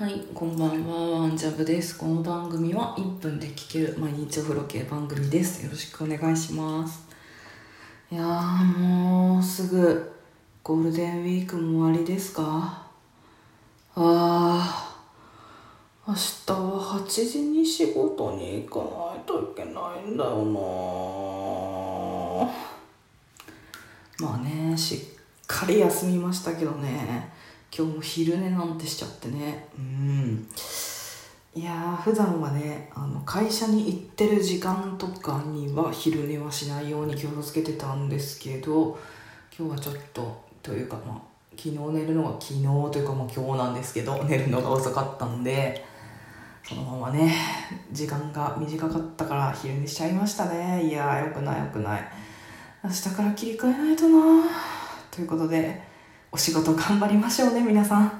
はい、こんばんは、ワンジャブです。この番組は1分で聴ける毎日お風呂系番組です。よろしくお願いします。いやー、もうすぐゴールデンウィークも終わりですか？あー、明日は8時に仕事に行かないといけないんだよなまあね、しっかり休みましたけどね。今日も昼寝なんてしちゃってね。うん。いやー普段はねあの会社に行ってる時間とかには昼寝はしないように気をつけてたんですけど今日はちょっとというかまあ昨日寝るのが昨日というかまあ今日なんですけど寝るのが遅かったんでそのままね時間が短かったから昼寝しちゃいましたね。いやーよくないよくない。明日から切り替えないとなということでお仕事頑張りましょうね皆さん。